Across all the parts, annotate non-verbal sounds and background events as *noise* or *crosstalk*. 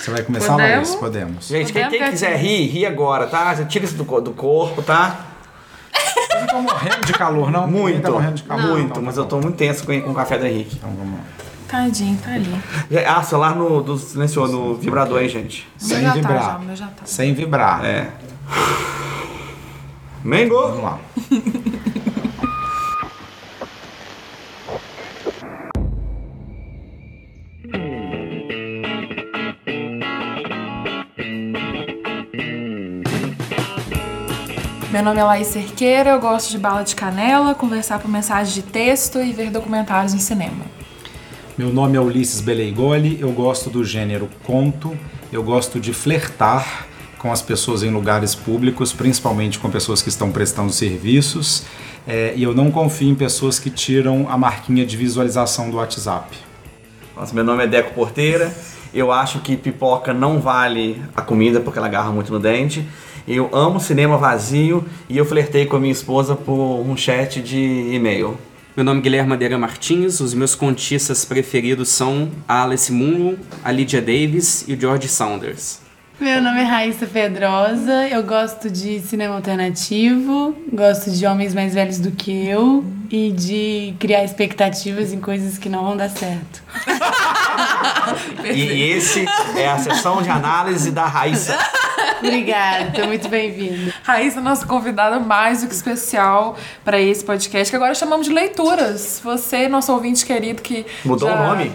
Você vai começar, Podemos? Laís? Podemos. Gente, quem, quem Podemos, quiser rir, ri agora, tá? Você tira isso do, do corpo, tá? Eu não tô morrendo de calor, não? Muito, Tá morrendo de calor. muito, Então, mas tá eu tô muito tenso com, com o café do Henrique. Então vamos lá. Tadinho, tá ali. Ah, celular no, do silenciou no vibrador, hein, gente? Sem já vibrar. tá, já, o meu já tá. Sem vibrar. É. Mango! Vamos lá. Meu nome é Laís Cerqueira, eu gosto de bala de canela, conversar por mensagem de texto e ver documentários no cinema. Meu nome é Ulisses Beleigoli, eu gosto do gênero conto, eu gosto de flertar com as pessoas em lugares públicos, principalmente com pessoas que estão prestando serviços, é, e eu não confio em pessoas que tiram a marquinha de visualização do WhatsApp. Nossa, meu nome é Deco Porteira. Eu acho que pipoca não vale a comida porque ela agarra muito no dente. Eu amo cinema vazio e eu flertei com a minha esposa por um chat de e-mail. Meu nome é Guilherme Madeira Martins, os meus contistas preferidos são a Alice Munro, a Lydia Davis e o George Saunders. Meu nome é Raíssa Pedrosa, eu gosto de cinema alternativo, gosto de homens mais velhos do que eu e de criar expectativas em coisas que não vão dar certo. *laughs* E esse é a sessão de análise da Raíssa. Obrigada, muito bem-vinda. Raíssa, nossa convidada mais do que especial para esse podcast, que agora chamamos de leituras. Você, nosso ouvinte querido, que. Mudou já- o nome?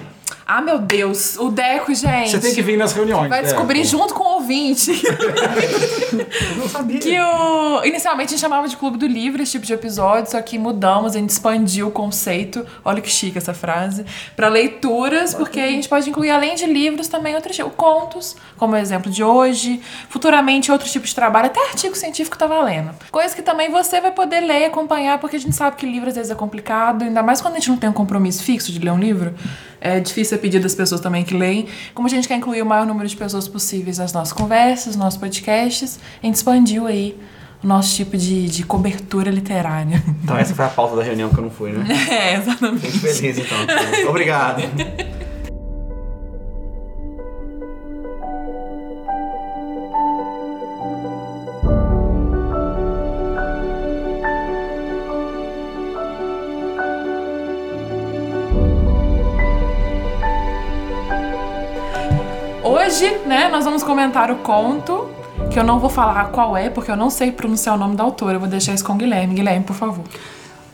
Ah, meu Deus, o Deco, gente. Você tem que vir nas reuniões. Vai descobrir é, junto com o ouvinte. *laughs* Não sabia. que o. Inicialmente a gente chamava de Clube do Livro esse tipo de episódio, só que mudamos, a gente expandiu o conceito. Olha que chique essa frase. Para leituras, porque a gente pode incluir, além de livros, também outros tipos. Contos, como o exemplo de hoje. Futuramente, outros tipos de trabalho, até artigo científico tá valendo. Coisas que também você vai poder ler e acompanhar, porque a gente sabe que livro às vezes é complicado, ainda mais quando a gente não tem um compromisso fixo de ler um livro. É difícil pedir das pessoas também que leem. Como a gente quer incluir o maior número de pessoas possíveis nas nossas conversas, nos nossos podcasts, a gente expandiu aí o nosso tipo de, de cobertura literária. Então essa foi a pauta da reunião que eu não fui, né? *laughs* É, exatamente. Fico feliz então. Obrigado. *laughs* Hoje, né, nós vamos comentar o conto, que eu não vou falar qual é, porque eu não sei pronunciar o nome da autora. Eu vou deixar isso com o Guilherme. Guilherme, por favor.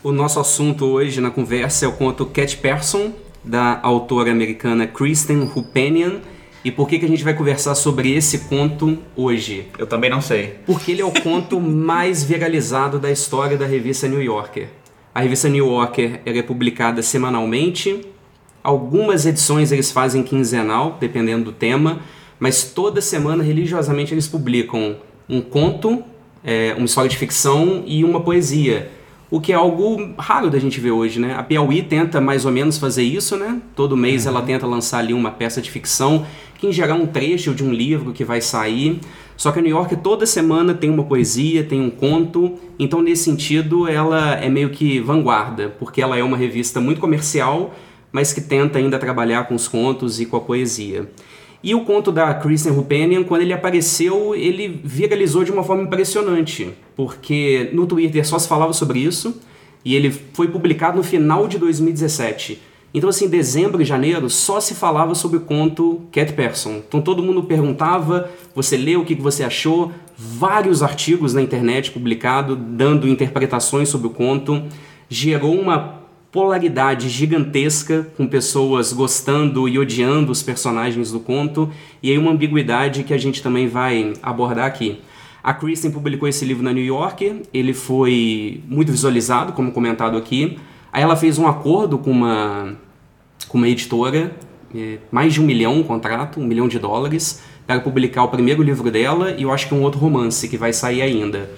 O nosso assunto hoje na conversa é o conto Cat Person, da autora americana Kristen Hupenian. E por que, que a gente vai conversar sobre esse conto hoje? Eu também não sei. Porque ele é o conto *laughs* mais viralizado da história da revista New Yorker. A revista New Yorker ela é publicada semanalmente. Algumas edições eles fazem quinzenal, dependendo do tema, mas toda semana, religiosamente, eles publicam um conto, é, uma história de ficção e uma poesia. O que é algo raro da gente ver hoje, né? A Piauí tenta mais ou menos fazer isso, né? Todo mês ela tenta lançar ali uma peça de ficção, que em geral é um trecho de um livro que vai sair. Só que a New York toda semana tem uma poesia, tem um conto, então nesse sentido ela é meio que vanguarda, porque ela é uma revista muito comercial, mas que tenta ainda trabalhar com os contos e com a poesia. E o conto da Kristen Rupenian, quando ele apareceu, ele viralizou de uma forma impressionante, porque no Twitter só se falava sobre isso, e ele foi publicado no final de 2017. Então, assim, dezembro e janeiro só se falava sobre o conto Cat Person. Então todo mundo perguntava, você leu, o que você achou? Vários artigos na internet publicados, dando interpretações sobre o conto. Gerou uma polaridade gigantesca, com pessoas gostando e odiando os personagens do conto, e aí uma ambiguidade que a gente também vai abordar aqui. A Kristen publicou esse livro na New Yorker, ele foi muito visualizado, como comentado aqui. Aí ela fez um acordo com uma, com uma editora, é, mais de um milhão um contrato, um milhão de dólares, para publicar o primeiro livro dela e eu acho que um outro romance que vai sair ainda.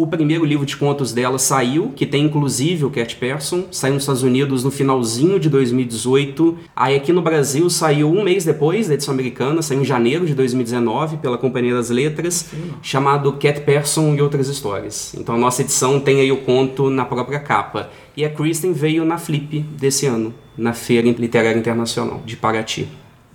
O primeiro livro de contos dela saiu, que tem inclusive o Cat Person, saiu nos Estados Unidos no finalzinho de 2018. Aí aqui no Brasil saiu um mês depois da edição americana, saiu em janeiro de 2019 pela Companhia das Letras, chamado Cat Person e Outras Histórias. Então a nossa edição tem aí o conto na própria capa. E a Kristen veio na Flip desse ano, na Feira Literária Internacional de Paraty.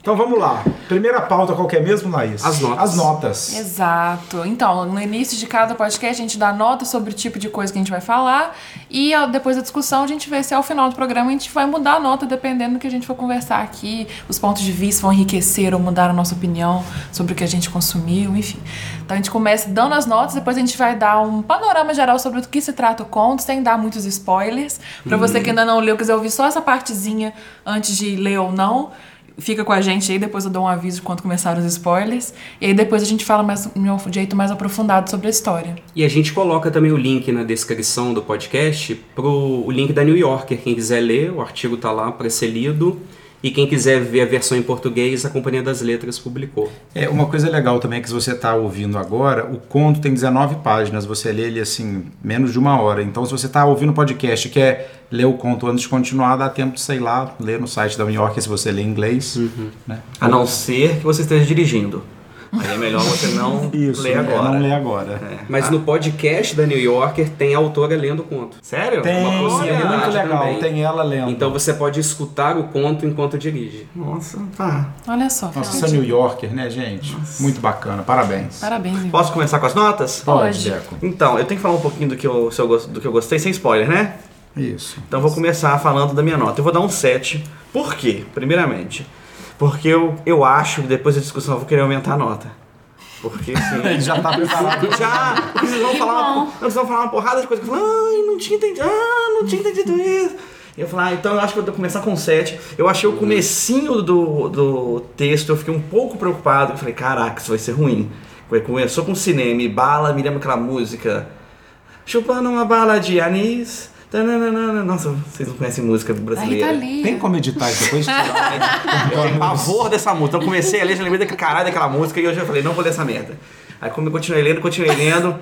Então vamos lá. Primeira pauta qual que é mesmo, Laís? As notas. As notas. Exato. Então, no início de cada podcast, a gente dá nota sobre o tipo de coisa que a gente vai falar. E depois da discussão, a gente vê se ao final do programa a gente vai mudar a nota, dependendo do que a gente for conversar aqui. Os pontos de vista vão enriquecer ou mudar a nossa opinião sobre o que a gente consumiu, enfim. Então a gente começa dando as notas, depois a gente vai dar um panorama geral sobre o que se trata o conto, sem dar muitos spoilers. Pra você que ainda não leu, quiser ouvir só essa partezinha antes de ler ou não. Fica com a gente aí, depois eu dou um aviso quando começaram os spoilers. E aí depois a gente fala mais, de um jeito mais aprofundado sobre a história. E a gente coloca também o link na descrição do podcast pro o link da New Yorker. Quem quiser ler, o artigo tá lá para ser lido. E quem quiser ver a versão em português, a Companhia das Letras publicou. É, uma coisa legal também é que se você está ouvindo agora, o conto tem 19 páginas, você lê ele assim, menos de uma hora. Então, se você está ouvindo o podcast e quer ler o conto antes de continuar, dá tempo de, sei lá, ler no site da New York se você lê em inglês. Né? A não ser que você esteja dirigindo. Aí é melhor você não Isso, ler né? agora. não ler agora. É. Mas Ah, no podcast da New Yorker tem a autora lendo o conto. Sério? Tem, Uma é possibilidade muito legal, também. tem ela lendo. Então você pode escutar o conto enquanto dirige. Nossa, tá. Olha só. Nossa, essa sentido. New Yorker, né, gente? Muito bacana, parabéns. Parabéns, Ivan. Posso começar com as notas? Pode. Deco. Então, eu tenho que falar um pouquinho do que eu, se eu do que eu gostei, sem spoiler, né? Isso. Então eu vou começar falando da minha nota. Eu vou dar um 7. Por quê? Primeiramente, porque eu, eu acho que depois da discussão eu vou querer aumentar a nota. Porque *laughs* Ele assim. já tá preparado. Já! Porque vocês vão falar, uma, vocês vão falar uma porrada de coisa que eu falo, ai, não tinha entendido, ah, não tinha entendido isso. E eu falei, ah, então eu acho que eu vou começar com 7. Eu achei o comecinho do, do texto, eu fiquei um pouco preocupado. Eu falei, caraca, isso vai ser ruim. Começou com cinema e bala, me lembra aquela música. Chupando uma bala de anis. Tananana. Nossa, vocês não conhecem música Rita brasileira. Tem como editar isso depois? Eu tenho pavor dessa música. Então eu comecei a ler, já lembrei daquele caralho daquela música e eu já falei, não vou ler essa merda. Aí como eu continuei lendo, continuei lendo.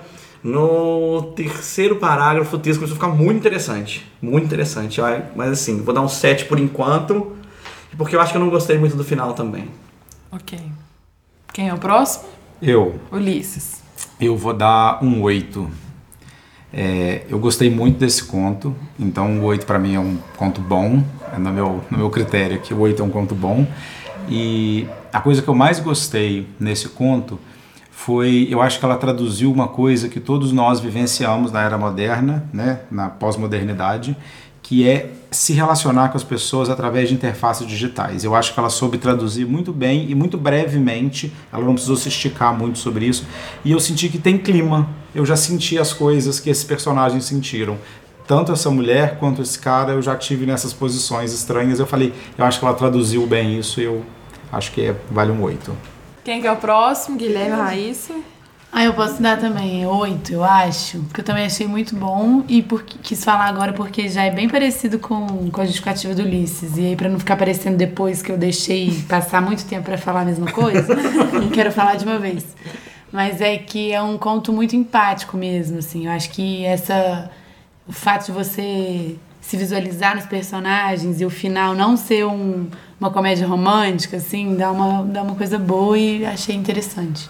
No terceiro parágrafo o texto começou a ficar muito interessante. Muito interessante. Mas assim, vou dar um 7 por enquanto. Porque eu acho que eu não gostei muito do final também. Ok. Quem é o próximo? Eu, Ulisses. eu vou dar um 8. É, eu gostei muito desse conto, então o 8 para mim é um conto bom, é no meu, no meu critério aqui, o 8 é um conto bom. E a coisa que eu mais gostei nesse conto foi, eu acho que ela traduziu uma coisa que todos nós vivenciamos na era moderna, né, na pós-modernidade, que é se relacionar com as pessoas através de interfaces digitais. Eu acho que ela soube traduzir muito bem e muito brevemente, ela não precisou se esticar muito sobre isso, e eu senti que tem clima. Eu já senti as coisas que esses personagens sentiram. Tanto essa mulher quanto esse cara, eu já tive nessas posições estranhas. Eu falei, eu acho que ela traduziu bem isso e eu acho que é, vale um 8. Quem que é o próximo? Guilherme Raíssa. Ah, eu posso dar também, é oito, eu acho. Porque eu também achei muito bom e porque, quis falar agora porque já é bem parecido com, com a justificativa do Ulisses. E aí, pra não ficar parecendo depois que eu deixei passar muito tempo pra falar a mesma coisa, *laughs* quero falar de uma vez. Mas é que é um conto muito empático mesmo, assim. Eu acho que essa. O fato de você se visualizar nos personagens e o final não ser um- uma comédia romântica, assim, dá uma, dá uma coisa boa e achei interessante.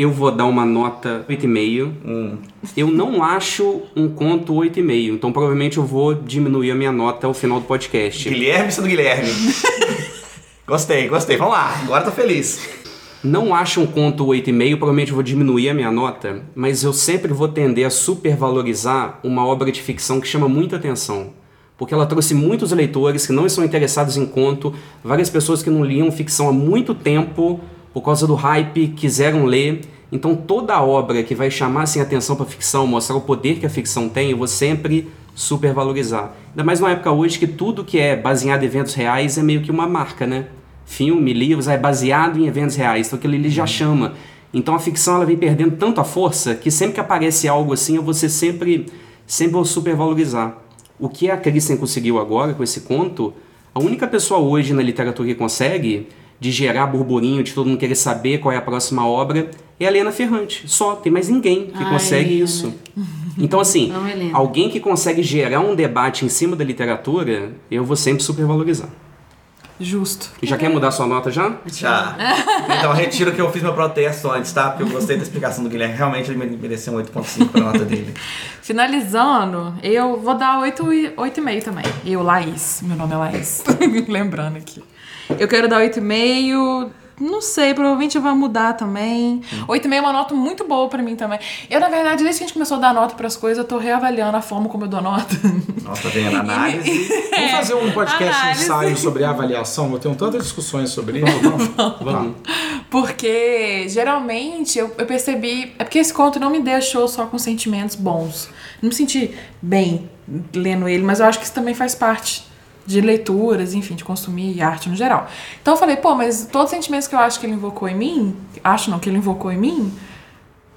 Eu vou dar uma nota 8,5. Hum. Eu não acho um conto 8,5, então provavelmente eu vou diminuir a minha nota ao final do podcast. Guilherme sendo Guilherme. *laughs* gostei, gostei. Vamos lá, agora tô feliz. Não acho um conto 8,5, provavelmente eu vou diminuir a minha nota, mas eu sempre vou tender a supervalorizar uma obra de ficção que chama muita atenção. Porque ela trouxe muitos leitores que não estão interessados em conto, várias pessoas que não liam ficção há muito tempo, por causa do hype, quiseram ler. Então toda obra que vai chamar assim, atenção para ficção, mostrar o poder que a ficção tem, eu vou sempre supervalorizar. Ainda mais numa época hoje que tudo que é baseado em eventos reais é meio que uma marca, né? filme, livros, é baseado em eventos reais, então aquilo ele já chama. Então a ficção ela vem perdendo tanto a força que sempre que aparece algo assim, eu vou ser sempre, sempre vou supervalorizar. O que a Kristen conseguiu agora com esse conto, a única pessoa hoje na literatura que consegue de gerar burburinho, de todo mundo querer saber qual é a próxima obra, é a Helena Ferrante. Só, tem mais ninguém que Ai, consegue Helena. isso. Então, assim, Helena. alguém que consegue gerar um debate em cima da literatura, eu vou sempre supervalorizar. Justo. Já quer mudar sua nota já? Já. Então, retiro que eu fiz meu protesto antes, tá? Porque eu gostei da explicação do Guilherme. Realmente ele mereceu um 8.5 pra nota dele. Finalizando, eu vou dar 8 e 8,5 também. Eu, Laís. Meu nome é Laís. *laughs* Lembrando aqui. Eu quero dar 8,5. Não sei, provavelmente vai mudar também. 8,5 é uma nota muito boa pra mim também. Eu, na verdade, desde que a gente começou a dar nota pras coisas, eu tô reavaliando a forma como eu dou nota. Nossa, tá vendo? Análise. *laughs* Vamos fazer um podcast análise. ensaio sobre avaliação? Eu tenho tantas discussões sobre isso. *laughs* Vamos. Porque geralmente eu, eu percebi. É porque esse conto não me deixou só com sentimentos bons. Não me senti bem lendo ele, mas eu acho que isso também faz parte de leituras, enfim, de consumir arte no geral. Então eu falei, pô, mas todos os sentimentos que eu acho que ele invocou em mim, acho não, que ele invocou em mim,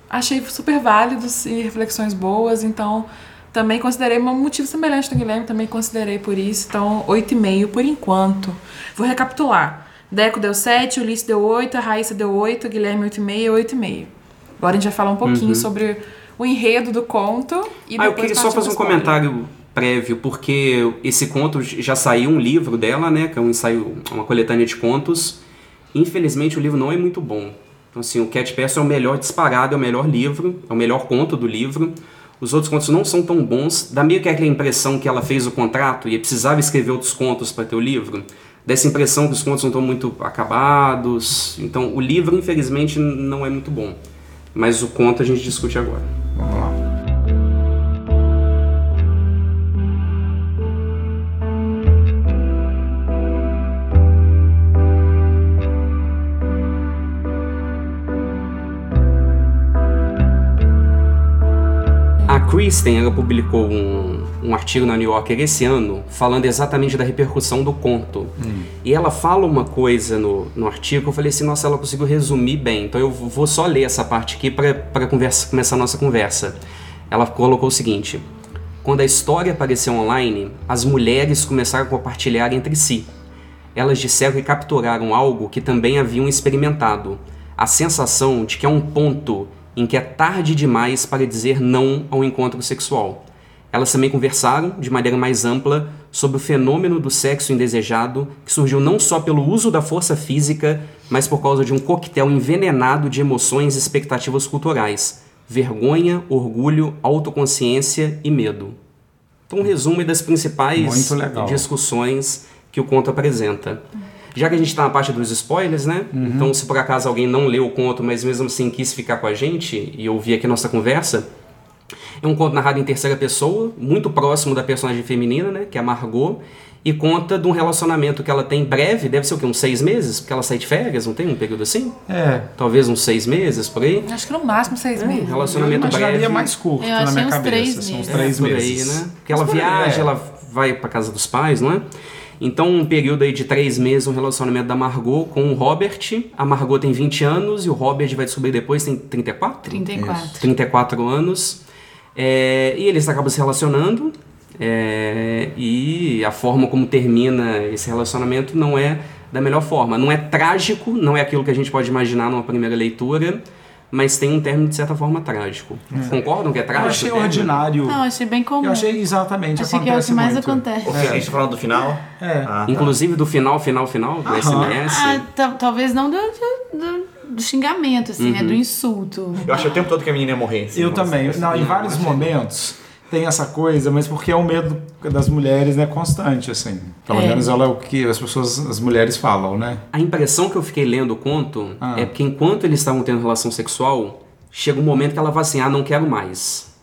achei super válidos e reflexões boas, então também considerei um motivo semelhante do Guilherme, também considerei por isso, então 8,5 por enquanto. Vou recapitular. Deco deu 7, Ulisses deu 8, a Raíssa deu 8, Guilherme 8,5 e 8,5. Agora a gente vai falar um pouquinho sobre o enredo do conto e Ah, eu queria só fazer um spoiler. comentário prévio, porque esse conto já saiu um livro dela, né? Que é um ensaio, uma coletânea de contos. Infelizmente o livro não é muito bom. Então, assim, o Cat Pass é o melhor disparado, é o melhor livro, é o melhor conto do livro. Os outros contos não são tão bons. Dá meio que aquela impressão que ela fez o contrato e precisava escrever outros contos para ter o livro. Dessa impressão que os contos não estão muito acabados. Então, o livro, infelizmente, não é muito bom. Mas o conto a gente discute agora. Kristen ela publicou um, um artigo na New Yorker esse ano falando exatamente da repercussão do conto. E ela fala uma coisa no, no artigo que eu falei assim, nossa, ela conseguiu resumir bem. Então eu vou só ler essa parte aqui para começar a nossa conversa. Ela colocou o seguinte: Quando a história apareceu online, as mulheres começaram a compartilhar entre si. Elas disseram que capturaram algo que também haviam experimentado: a sensação de que há um ponto em que é tarde demais para dizer não ao encontro sexual. Elas também conversaram, de maneira mais ampla, sobre o fenômeno do sexo indesejado, que surgiu não só pelo uso da força física, mas por causa de um coquetel envenenado de emoções e expectativas culturais: vergonha, orgulho, autoconsciência e medo. Então, um resumo das principais discussões que o conto apresenta. Já que a gente está na parte dos spoilers, né? Então, se por acaso alguém não leu o conto, mas mesmo assim quis ficar com a gente e ouvir aqui nossa conversa, é um conto narrado em terceira pessoa, muito próximo da personagem feminina, né? Que é a Margot. E conta de um relacionamento que ela tem breve, deve ser o quê? Uns seis meses? Porque ela sai de férias, não tem um período assim? É, Talvez uns seis meses, por aí. Acho que no máximo seis Um meses. eu relacionamento imaginaria breve. mais curto Eu na minha uns cabeça. três São uns meses. três por aí, meses. né? Porque ela Mas por aí, viaja, é. ela vai pra casa dos pais, não é? Então, um período aí de três meses, um relacionamento da Margot com o Robert. A Margot tem 20 anos e o Robert vai descobrir depois, tem 34? 34. 34 anos. É, e eles acabam se relacionando. é, e a forma como termina esse relacionamento não é da melhor forma. Não é trágico, não é aquilo que a gente pode imaginar numa primeira leitura, mas tem um término de certa forma trágico. Concordam que é Eu trágico? achei o término? ordinário. Não, achei bem comum. Eu achei exatamente, Achei que é o que mais muito. acontece. Que a gente tá falando do final? É. Ah, tá. Inclusive do final, final, final do SMS. Ah, ta- talvez não do, do, do- do xingamento, assim, né? Do insulto. Eu achei o tempo todo que a menina ia morrer. assim, Eu também. Não, em vários momentos tem essa coisa, mas porque é o medo das mulheres, né, constante, assim. Pelo É. menos ela é o que as pessoas, as mulheres falam, né? A impressão que eu fiquei lendo o conto Ah. é que enquanto eles estavam tendo relação sexual, chega um momento que ela fala assim: ah, não quero mais.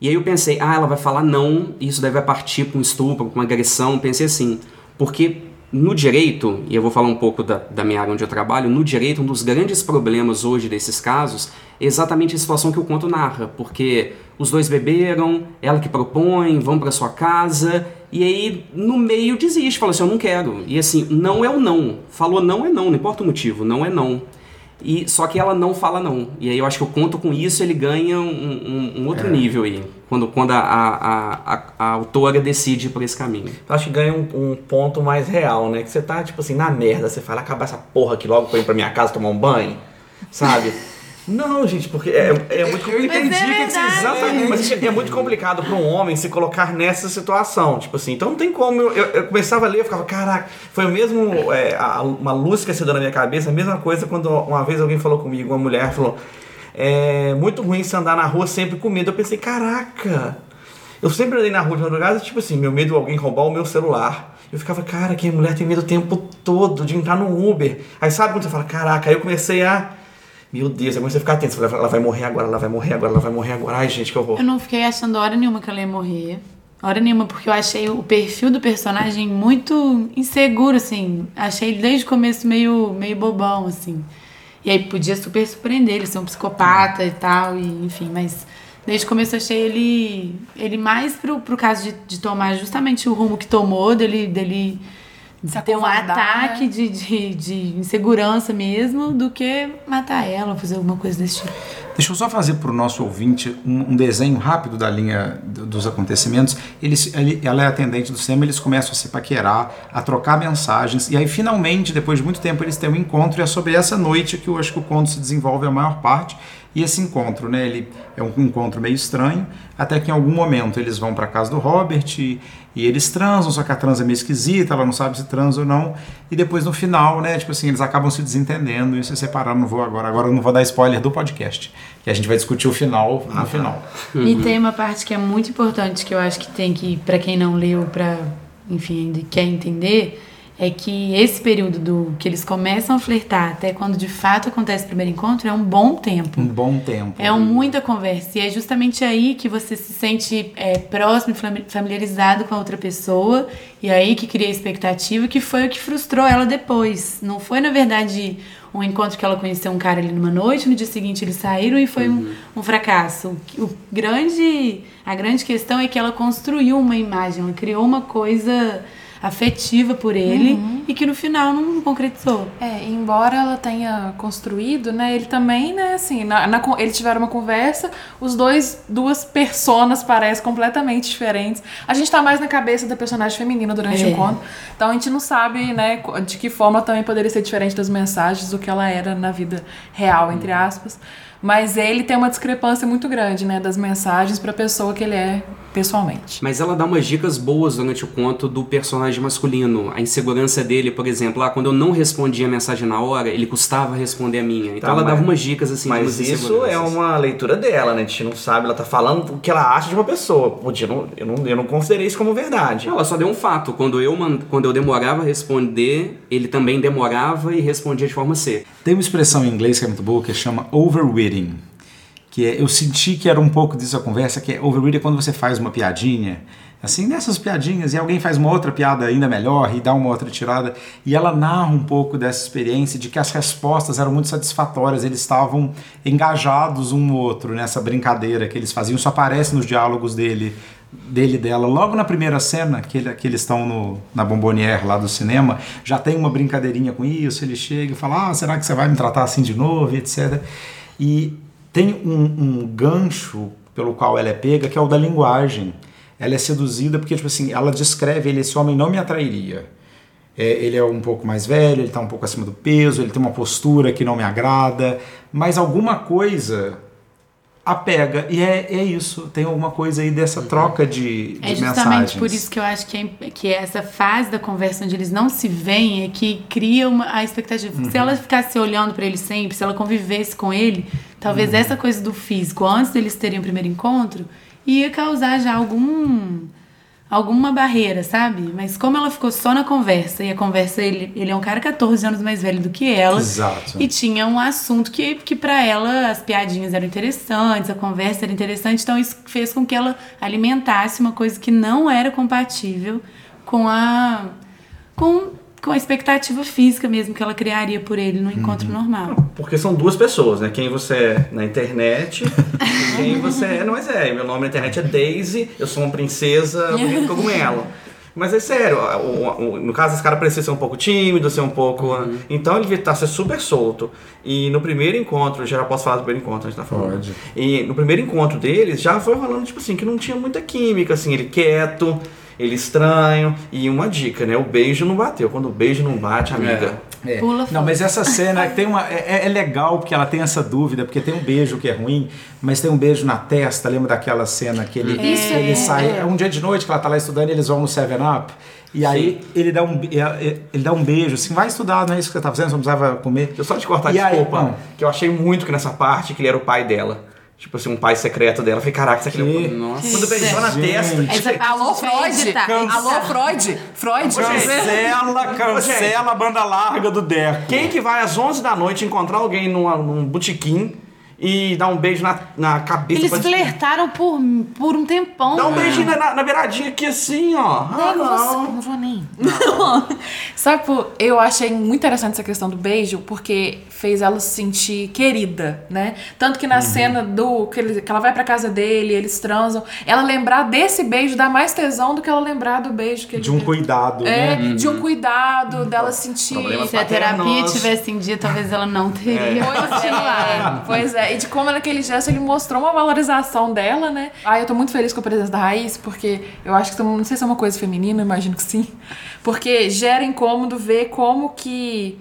E aí eu pensei: ah, ela vai falar não, isso deve partir para um estupro, para uma agressão. Pensei assim, porque no direito, e eu vou falar um pouco da, da minha área onde eu trabalho, no direito, um dos grandes problemas hoje desses casos é exatamente a situação que o conto narra, porque os dois beberam, ela que propõe, vão para sua casa, e aí no meio desiste, fala assim, eu não quero. E assim, não é o não. Falou não é não, não importa o motivo, não é não. E, só que ela não fala não. E aí eu acho que o conto com isso ele ganha um, um- um outro nível aí. Quando, quando a, a, a, a autora decide por esse caminho. Eu acho que ganha um, um ponto mais real, né? Que você tá, tipo assim, na merda. Você fala, acabar essa porra aqui logo pra ir pra minha casa tomar um banho, sabe? *laughs* Não, gente, porque é, é muito complicado. entendi é verdade. exatamente. Mas é muito complicado para um homem se colocar nessa situação. Tipo assim, então não tem como. Eu, eu, começava a ler, eu ficava, caraca, foi o mesmo. é, a- uma luz que acendeu na minha cabeça, a mesma coisa quando uma vez alguém falou comigo, uma mulher falou: é muito ruim você andar na rua sempre com medo. Eu pensei, caraca. Eu sempre andei na rua de madrugada, tipo assim, meu medo é alguém roubar o meu celular. Eu ficava, cara, que mulher tem medo o tempo todo de entrar no Uber. Aí sabe quando você fala, caraca, aí eu comecei a. Meu Deus, eu comecei a ficar tenso. Ela vai morrer agora, ela vai morrer agora, ela vai morrer agora. Ai, gente, que horror. Eu não fiquei achando hora nenhuma que ela ia morrer. Hora nenhuma, porque eu achei o perfil do personagem muito inseguro, assim. Achei ele desde o começo meio, meio bobão, assim. E aí podia super surpreender ele ser um psicopata e tal, e enfim, mas desde o começo eu achei ele, ele mais pro, pro caso de, de tomar justamente o rumo que tomou, dele, dele Se ter um ataque né? de, de, de insegurança mesmo, do que matar ela, fazer alguma coisa desse tipo. Deixa eu só fazer para o nosso ouvinte um, um desenho rápido da linha do- dos acontecimentos. Eles, ele- ela é atendente do cinema, eles começam a se paquerar, a trocar mensagens, e aí finalmente, depois de muito tempo, eles têm um encontro, e é sobre essa noite que eu acho que o conto se desenvolve a maior parte. E esse encontro, né, ele é um encontro meio estranho, até que em algum momento eles vão para casa do Robert e, e eles transam, só que a transa é meio esquisita, ela não sabe se transa ou não. E depois no final, né, tipo assim, eles acabam se desentendendo e se separando. Não vou agora, agora eu não vou dar spoiler do podcast, que a gente vai discutir o final no final. E tem uma parte que é muito importante que eu acho que tem que, pra quem não leu, pra, enfim, quer entender, é que esse período do que eles começam a flertar até quando de fato acontece o primeiro encontro é um bom tempo. Um bom tempo. É um muita conversa. E é justamente aí que você se sente é, próximo e fami- familiarizado com a outra pessoa. E aí que cria a expectativa, que foi o que frustrou ela depois. Não foi, na verdade, um encontro que ela conheceu um cara ali numa noite, no dia seguinte eles saíram e foi um, um fracasso. O, o grande, a grande questão é que ela construiu uma imagem, ela criou uma coisa afetiva por ele e que no final não concretizou. É, embora ela tenha construído, né, ele também, né, assim, na, na eles tiveram uma conversa, os dois, duas personas parecem completamente diferentes. A gente tá mais na cabeça da personagem feminina durante É. o encontro, então a gente não sabe, né, de que forma também poderia ser diferente das mensagens do que ela era na vida real, entre aspas. Mas ele tem uma discrepância muito grande, né, das mensagens pra pessoa que ele é pessoalmente. Mas ela dá umas dicas boas durante o conto do personagem masculino. A insegurança dele, por exemplo, ah, quando eu não respondia a mensagem na hora, ele custava responder a minha. Então Tá, ela dava mas- umas dicas assim. Mas isso é uma leitura dela, né? A gente não sabe, ela tá falando o que ela acha de uma pessoa. Podia, não, eu, não, eu não considerei isso como verdade. Ela só deu um fato. Quando eu, quando eu demorava a responder, ele também demorava e respondia de forma C. Tem uma expressão em inglês que é muito boa que chama overwitting. Que é, eu senti que era um pouco disso a conversa, que é overwitting é quando você faz uma piadinha, assim, nessas piadinhas, e alguém faz uma outra piada ainda melhor e dá uma outra tirada, e ela narra um pouco dessa experiência de que as respostas eram muito satisfatórias, eles estavam engajados um no outro nessa brincadeira que eles faziam, isso aparece nos diálogos dele dele e dela. Logo na primeira cena, que, ele- que eles estão na Bombonière lá do cinema, já tem uma brincadeirinha com isso. Ele chega e fala: Ah, será que você vai me tratar assim de novo? E etc. E tem um, um gancho pelo qual ela é pega, que é o da linguagem. Ela é seduzida porque, tipo assim, ela descreve ele: esse homem não me atrairia. É, ele é um pouco mais velho, ele está um pouco acima do peso, ele tem uma postura que não me agrada, mas alguma coisa apega. E é, é isso, tem alguma coisa aí dessa troca de, de É justamente mensagens. por isso que eu acho que, é, que essa fase da conversa onde eles não se veem é que cria uma, a expectativa. Uhum. Se ela ficasse olhando pra ele sempre, se ela convivesse com ele, talvez Uhum. essa coisa do físico, antes deles terem o primeiro encontro, ia causar já algum alguma barreira, sabe? Mas como ela ficou só na conversa, e a conversa, ele, ele é um cara 14 anos mais velho do que ela. Exato. E tinha um assunto que, que para ela as piadinhas eram interessantes, a conversa era interessante, então isso fez com que ela alimentasse uma coisa que não era compatível com a com, com a expectativa física mesmo que ela criaria por ele no encontro normal. Porque são duas pessoas, né? Quem você é na internet *laughs* e quem você é. Não, mas é. Meu nome na internet é Daisy, eu sou uma princesa bonita cogumelo. Mas é sério, o- o- no caso esse cara parecia ser um pouco tímido, ser um pouco. Então ele devia estar ser super solto. E no primeiro encontro, já posso falar do primeiro encontro, a gente tá falando. Pode. E no primeiro encontro deles já foi rolando, tipo assim, que não tinha muita química, assim, ele quieto, ele estranho. E uma dica, né? O beijo não bateu. Quando o beijo não bate, amiga. É. Pula Não, mas essa cena *laughs* tem uma, é, é legal porque ela tem essa dúvida, porque tem um beijo que é ruim, mas tem um beijo na testa. Lembra daquela cena que ele, Isso ele é- sai. É um dia de noite que ela tá lá estudando e eles vão no 7-Up. E aí ele dá, um, é- ele dá um beijo, assim, vai estudar, não é isso que você tá fazendo, você não precisava comer. Deixa eu só te cortar, E aí, desculpa. não. que eu achei muito que nessa parte que ele era o pai dela. Tipo assim, um pai secreto dela. Eu falei, caraca, isso aqui Que? é um... Nossa. Quando beijou na testa. Essa- Alô, Vai Freud? editar. Alô, Freud? Freud? Cancela, cancela a banda larga do Deco. Quem que vai às 11 da noite encontrar alguém numa- num botequim e dar um beijo na, na cabeça? Eles pra- flertaram por, por um tempão. Dá um né? beijinho na, na beiradinha aqui assim, ó. Ah, Nem você- não. não vou nem. Sabe, *laughs* pô, eu achei muito interessante essa questão do beijo, porque fez ela se sentir querida, né? Tanto que na cena do que, ele- que ela vai pra casa dele, eles transam, ela lembrar desse beijo dá mais tesão do que ela lembrar do beijo que ele De um cuidado, É, né? de um cuidado, dela sentir. Se a terapia tivesse em dia, talvez ela não teria *laughs* Pois continuado. é, pois é. E de como naquele gesto ele mostrou uma valorização dela, né? Ah, eu tô muito feliz com a presença da Raiz, porque eu acho que, não sei se é uma coisa feminina, imagino que sim. Porque gera incômodo ver como que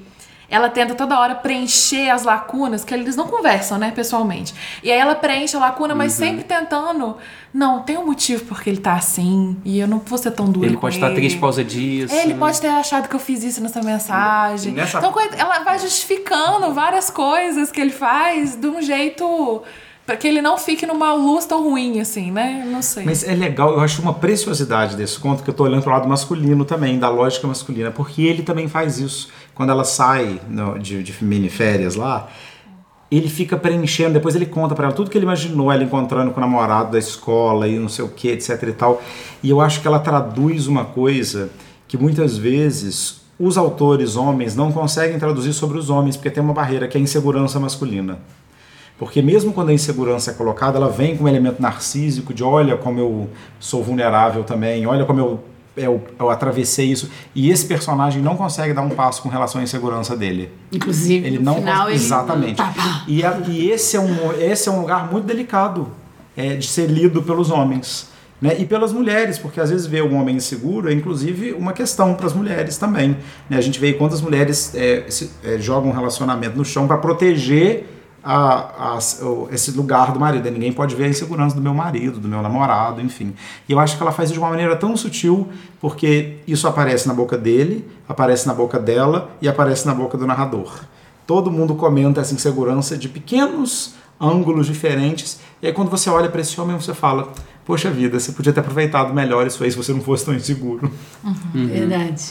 ela tenta toda hora preencher as lacunas, que eles não conversam, né, pessoalmente. E aí ela preenche a lacuna, mas sempre tentando. Não, tem um motivo porque ele tá assim, e eu não vou ser tão dura Ele pode estar ele. triste por causa disso. Ele pode ter achado que eu fiz isso nessa mensagem. Nessa- Então, ela vai justificando várias coisas que ele faz de um jeito para que ele não fique numa luz tão ruim, assim, né? Não sei. Mas é legal, eu acho uma preciosidade desse conto que eu tô olhando pro lado masculino também, da lógica masculina, porque ele também faz isso. Quando ela sai no- de, de mini férias lá, ele fica preenchendo, depois ele conta pra ela tudo que ele imaginou, ela encontrando com o namorado da escola e não sei o que, etc e tal. E eu acho que ela traduz uma coisa que muitas vezes os autores homens não conseguem traduzir sobre os homens, porque tem uma barreira que é a insegurança masculina. Porque mesmo quando a insegurança é colocada, ela vem com um elemento narcísico de olha como eu sou vulnerável também, olha como eu, eu, eu atravessei isso. E esse personagem não consegue dar um passo com relação à insegurança dele. Inclusive, Ele não final, ele... Exatamente. E, a- e esse, é um, esse é um lugar muito delicado é, de ser lido pelos homens. Né? E pelas mulheres, porque às vezes ver um homem inseguro é inclusive uma questão para as mulheres também. Né? A gente vê quantas mulheres é, se- é, jogam um relacionamento no chão para proteger a- a- esse lugar do marido. Ninguém pode ver a insegurança do meu marido, do meu namorado, enfim. E eu acho que ela faz isso de uma maneira tão sutil, porque isso aparece na boca dele, aparece na boca dela e aparece na boca do narrador. Todo mundo comenta essa insegurança de pequenos ângulos diferentes. E aí quando você olha para esse homem, você fala: Poxa vida, você podia ter aproveitado melhor isso aí se você não fosse tão inseguro. Verdade.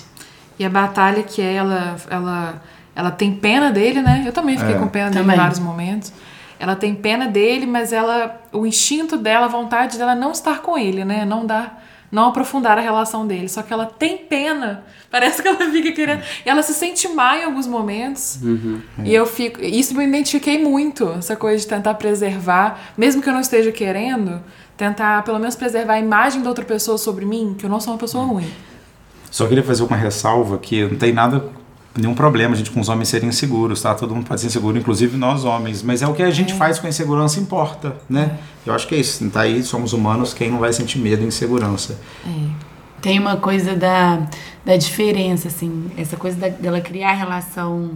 E a batalha que é ela, ela, ela tem pena dele, né? Eu também fiquei É. com pena dele Também. em vários momentos. Ela tem pena dele, mas ela, o instinto dela, a vontade dela é não estar com ele, né? Não dar, não aprofundar a relação dele. Só que ela tem pena. *laughs* Parece que ela fica querendo. E ela se sente má em alguns momentos. E eu fico. Isso me identifiquei muito, essa coisa de tentar preservar, mesmo que eu não esteja querendo, tentar pelo menos preservar a imagem da outra pessoa sobre mim, que eu não sou uma pessoa ruim. Só queria fazer uma ressalva que não tem nada, nenhum problema, gente, com os homens serem inseguros, tá? Todo mundo pode ser inseguro, inclusive nós homens. Mas é o que a gente faz com a insegurança importa, né? Eu acho que é isso. Tá aí, somos humanos, quem não vai sentir medo e insegurança? Tem uma coisa da, da diferença, assim, essa coisa da- dela criar relação,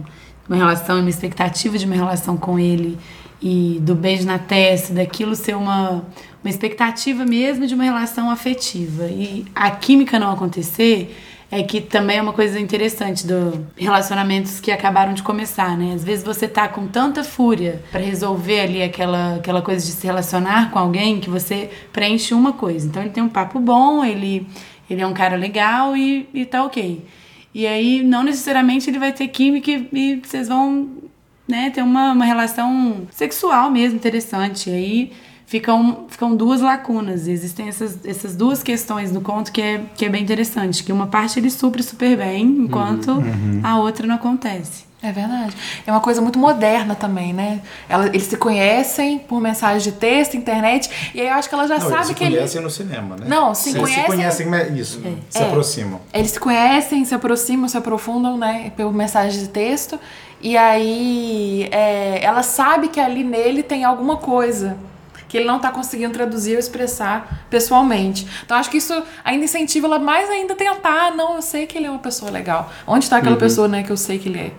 uma relação, uma expectativa de uma relação com ele e do beijo na testa, daquilo ser uma, uma expectativa mesmo de uma relação afetiva. E a química não acontecer é que também é uma coisa interessante do relacionamentos que acabaram de começar, né? Às vezes você tá com tanta fúria pra resolver ali aquela, aquela coisa de se relacionar com alguém que você preenche uma coisa. Então ele tem um papo bom, ele, ele é um cara legal e, e tá ok. E aí não necessariamente ele vai ter química e, e vocês vão né, ter uma, uma relação sexual mesmo interessante. E aí ficam, ficam duas lacunas. E existem essas, essas duas questões no conto que é, que é bem interessante. Que uma parte ele supre super bem, enquanto a outra não acontece. É verdade. É uma coisa muito moderna também, né? Ela- eles se conhecem por mensagem de texto, internet, e aí eu acho que ela já Não, eles sabe se que ele. conhecem no cinema, né? Não, se Eles conhecem- se conhecem, é isso, se É. aproximam. Eles se conhecem, se aproximam, se aprofundam, né? Por mensagem de texto. E aí é, ela sabe que ali nele tem alguma coisa que ele não tá conseguindo traduzir ou expressar pessoalmente. Então acho que isso ainda incentiva ela mais ainda a tentar. Não, eu sei que ele é uma pessoa legal. Onde tá aquela pessoa, né, que eu sei que ele é?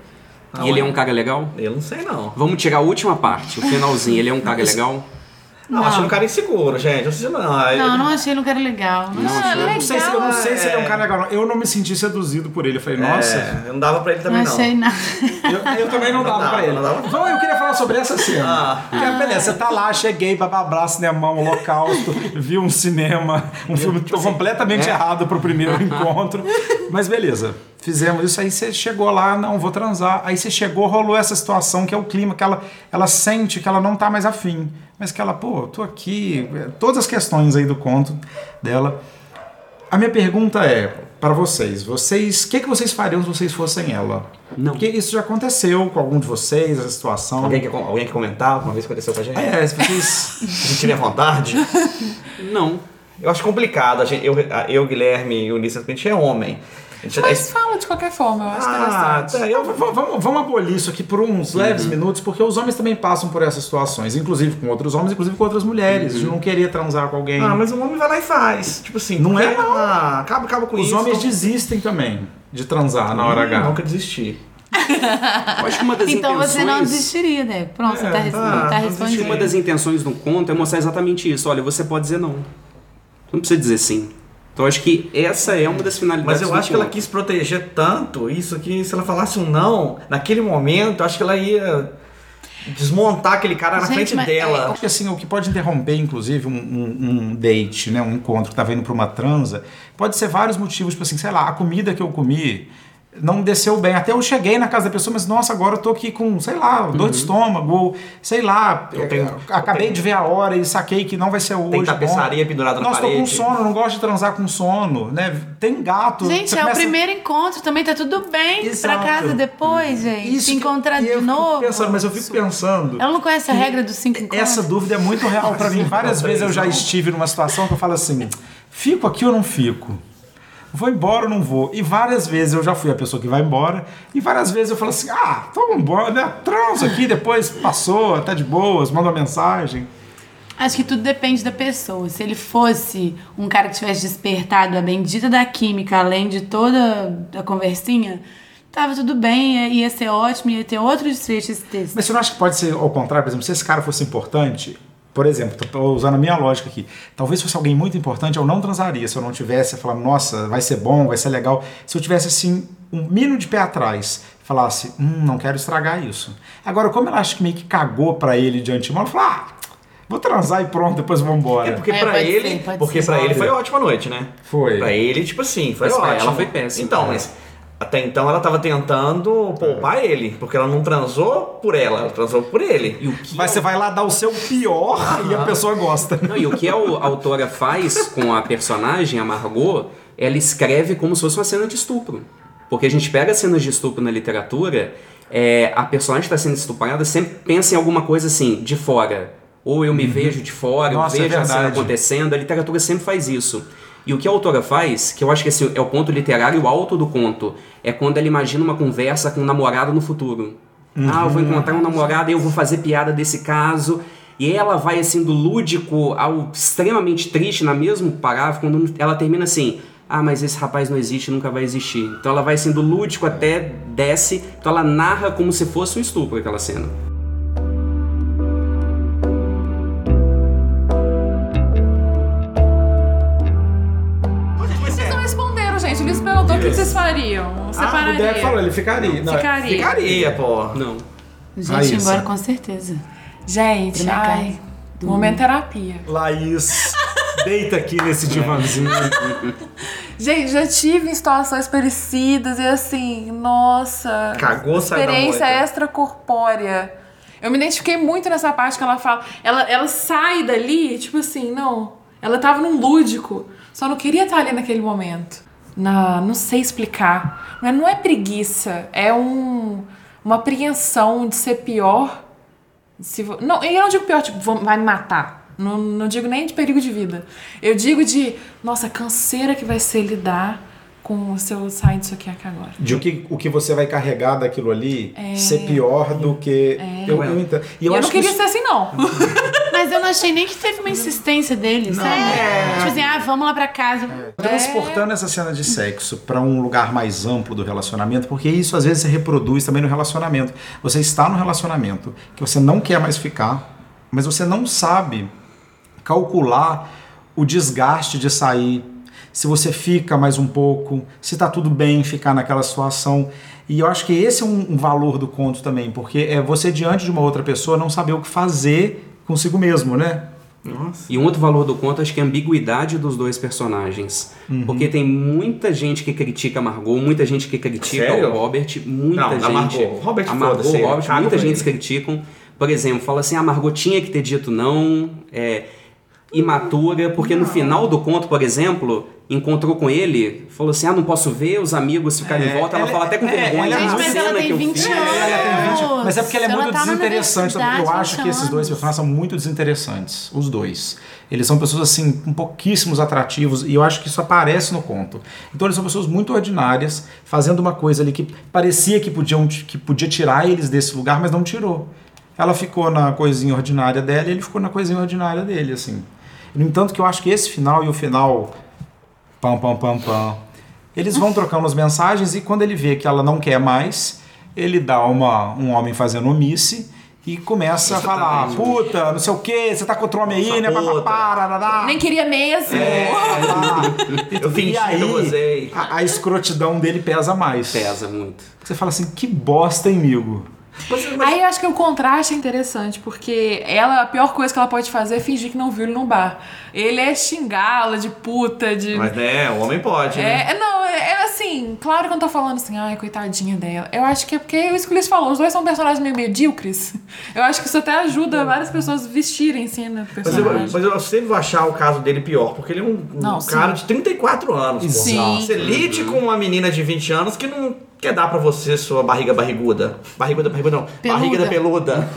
E ele é um cara legal? Eu não sei, não. Vamos tirar a última parte, o finalzinho. Ele é um cara legal? Não, achei um cara inseguro, gente. Eu sei, não. Não, não achei ele um cara legal. Não Ah, Eu não sei se, eu não sei se ele é um é. cara legal. não. Eu não me senti seduzido por ele. Eu falei, nossa, É, eu não dava pra ele também, não achei não. nada. eu, eu também não Não dava dava, pra ele. não dava. Então, eu queria falar sobre essa cena. Ah. Porque, beleza, você tá lá, cheguei, bababá, cinemão, holocausto, vi um cinema, um filme tô completamente é. errado pro primeiro encontro. Mas beleza, fizemos isso aí, você chegou lá, não, vou transar. Aí você chegou, rolou essa situação que é o clima, que ela, ela sente que ela não tá mais afim. Mas que ela, pô, tô aqui, todas as questões aí do conto dela. A minha pergunta é para vocês, vocês, o que, que vocês fariam se vocês fossem ela? Não. Porque isso já aconteceu com algum de vocês, essa situação. Alguém quer, alguém quer comentar alguma vez que aconteceu com a gente? É, se vocês. *laughs* Se sentirem vontade. *laughs* Não. Eu acho complicado. A gente, eu, eu, Guilherme e o Ulisses, a gente é homem. Gente, Mas fala de qualquer forma, eu acho ah, interessante. tá, eu, vamos, vamos abolir isso aqui por uns leves minutos, porque os homens também passam por essas situações, inclusive com outros homens, inclusive com outras mulheres, de não querer transar com alguém. ah, mas o homem vai lá e faz. Tipo assim, Não é, não. Ah, acaba, acaba com Os isso. homens desistem também de transar na hora Hum, H. Nunca desisti. Eu acho que uma das Então intenções... você não desistiria, né? Pronto, você tá, res- tá não Acho que respondido. uma das intenções do conto é mostrar exatamente isso. Olha, você pode dizer não. Você não precisa dizer sim. Então acho que essa é uma das finalidades Mas eu do acho que ela quis proteger tanto isso que se ela falasse um não, naquele momento, acho que ela ia desmontar aquele cara na Gente, frente mas dela. Acho que assim, o que pode interromper, inclusive, um, um- um date, né? Um encontro que tava indo pra uma transa, pode ser vários motivos, tipo assim, sei lá, a comida que eu comi não desceu bem. Até eu cheguei na casa da pessoa, mas nossa, agora eu tô aqui com, sei lá, dor de estômago, ou sei lá, Eu tenho- eh, acabei eu tenho- de ver a hora e saquei que não vai ser hoje. Tem bom. tapeçaria pendurada na Nossa, tô com parede. sono, não gosto de transar com sono, né? Tem gato. Gente, é o primeiro encontro também, tá tudo bem. Exato. Pra casa depois, gente. Isso Se encontrar de eu fico novo. Pensando, mas eu fico pensando. Ela não conhece a regra dos cinco encontros. Essa dúvida é muito real pra mim. *laughs* Várias vezes eu já estive numa situação que eu falo assim: fico aqui ou não fico? Vou embora ou não vou? E várias vezes eu já fui a pessoa que vai embora, e várias vezes eu falo assim: ah, vamos embora, né? Transa aqui, depois passou, tá de boas, manda uma mensagem. Acho que tudo depende da pessoa. Se ele fosse um cara que tivesse despertado a bendita da química, além de toda a conversinha, tava tudo bem, ia ser ótimo, ia ter outro desfecho esse texto. Mas você não acha que pode ser ao contrário? Por exemplo, se esse cara fosse importante, por exemplo, tô usando a minha lógica aqui, talvez fosse alguém muito importante, eu não transaria se eu não tivesse a falar, nossa, vai ser bom, vai ser legal. Se eu tivesse assim, um mínimo de pé atrás, falasse, hum, não quero estragar isso. Agora, como ela acha que meio que cagou pra ele de antemão, ela fala, ah, vou transar e pronto, depois vamos embora. É porque É, pra pode ele, ser, porque pra ele foi ótima noite, né? Foi. Pra ele, tipo assim, foi Mas pra ótimo. ela foi péssimo. Então, É. mas até então ela tava tentando poupar ele, porque ela não transou por ela, ela transou por ele. E o que Mas você vai lá dar o seu pior *laughs* e a pessoa gosta. Não, e o que a au- autora faz com a personagem, a Margot, ela escreve como se fosse uma cena de estupro. Porque a gente pega cenas de estupro na literatura, é, a personagem que está sendo estuprada sempre pensa em alguma coisa assim, de fora. Ou eu me vejo de fora, Nossa, é eu vejo a cena acontecendo, a literatura sempre faz isso. E o que a autora faz, que eu acho que esse é o ponto literário alto do conto, é quando ela imagina uma conversa com um namorado no futuro. Ah, eu vou encontrar um namorado e eu vou fazer piada desse caso. E ela vai assim do lúdico ao extremamente triste na mesmo parágrafo, quando ela termina assim: "Ah, mas esse rapaz não existe, nunca vai existir". Então ela vai assim do lúdico até desce, então ela narra como se fosse um estupro aquela cena. Perguntou o que vocês fariam. Ah, o Separaria. Deco falou, ele ficaria. Não, Ficaria. Ficaria, pô. Não. Gente, embora com certeza. Gente, Pra minha ai, casa. momento terapia. Laís, deita aqui nesse divãzinho. Gente, já tive em situações parecidas e assim, nossa. Cagou, saiu da Experiência moita. extracorpórea. Eu me identifiquei muito nessa parte que ela fala. Ela, ela sai dali, tipo assim, não. Ela tava num lúdico. Só não queria estar ali naquele momento. Na, não sei explicar. Não é, não é preguiça. É um, uma apreensão de ser pior. Se, vo- não, eu não digo pior, tipo, vai me matar. Não, não digo nem de perigo de vida. Eu digo de, nossa, canseira que vai ser lidar com se eu sair disso aqui agora. De o que, o que você vai carregar daquilo ali ser pior do que. Eu, eu entendo. E E eu, acho não que queria isso- ser assim, não. *laughs* Mas eu não achei nem que teve uma insistência dele, sabe? Tipo assim, ah, vamos lá pra casa. Transportando essa cena de sexo para um lugar mais amplo do relacionamento, porque isso às vezes se reproduz também no relacionamento. Você está no relacionamento que você não quer mais ficar, mas você não sabe calcular o desgaste de sair. Se você fica mais um pouco, se tá tudo bem ficar naquela situação. E eu acho que esse é um, um valor do conto também, porque é você diante de uma outra pessoa não saber o que fazer consigo mesmo, né? Nossa. E um outro valor do conto, acho que é a ambiguidade dos dois personagens. Uhum. Porque tem muita gente que critica a Margot, muita gente que critica Sério? o Robert, muita Não, a gente. Margot. Robert, a Margot, Robert, cago muita gente criticam. Por exemplo, fala assim: a Margot tinha que ter dito não, é, imatura, porque no final do conto, por exemplo, encontrou com ele, falou assim: ah, não posso ver os amigos ficarem em É, volta. Ela, ela- fala até com é, vergonha. é "Ah, Gente, mas cena ela que tem eu 20 fiz." anos. É, ela tem 20, mas é porque ela é ela muito tá desinteressante. Eu acho que 20 esses dois personagens são muito desinteressantes, os dois. Eles são pessoas assim com pouquíssimos atrativos e eu acho que isso aparece no conto. Então eles são pessoas muito ordinárias, fazendo uma coisa ali que parecia que podiam que podia tirar eles desse lugar, mas não tirou. Ela ficou na coisinha ordinária dela e ele ficou na coisinha ordinária dele, assim. No entanto, que eu acho que esse final e o final pam pam pam pam. Eles vão trocando as mensagens e quando ele vê que ela não quer mais, ele dá uma um homem fazendo omisse e começa a falar: Exatamente. "Puta, não sei o que, você tá com outro homem aí, né? puta. Papapá, rarará." Nem queria mesmo. É, lá. *laughs* Eu fingi E aí, que eu. A, a escrotidão dele pesa mais. Pesa muito. Você fala assim: "Que bosta, hein, amigo?" Aí eu acho que o contraste é interessante, porque ela, a pior coisa que ela pode fazer é fingir que não viu ele no bar. Ele é xingá-la de puta, de. Mas né, o homem pode, né? É, é, não, é, é assim, claro que eu não tô falando assim, ai, coitadinha dela. Eu acho que é porque é isso que o Luiz falou, os dois são personagens meio medíocres. *laughs* Eu acho que isso até ajuda várias pessoas vestirem cena do Mas eu, mas eu sempre vou achar o caso dele pior, porque ele é um, um Não, cara sim. de 34 anos. pô. Sim. Você lide com uma menina de 20 anos que não quer dar pra você sua barriga barriguda. Barriguda, barriguda não. Peluda. Barriga da peluda.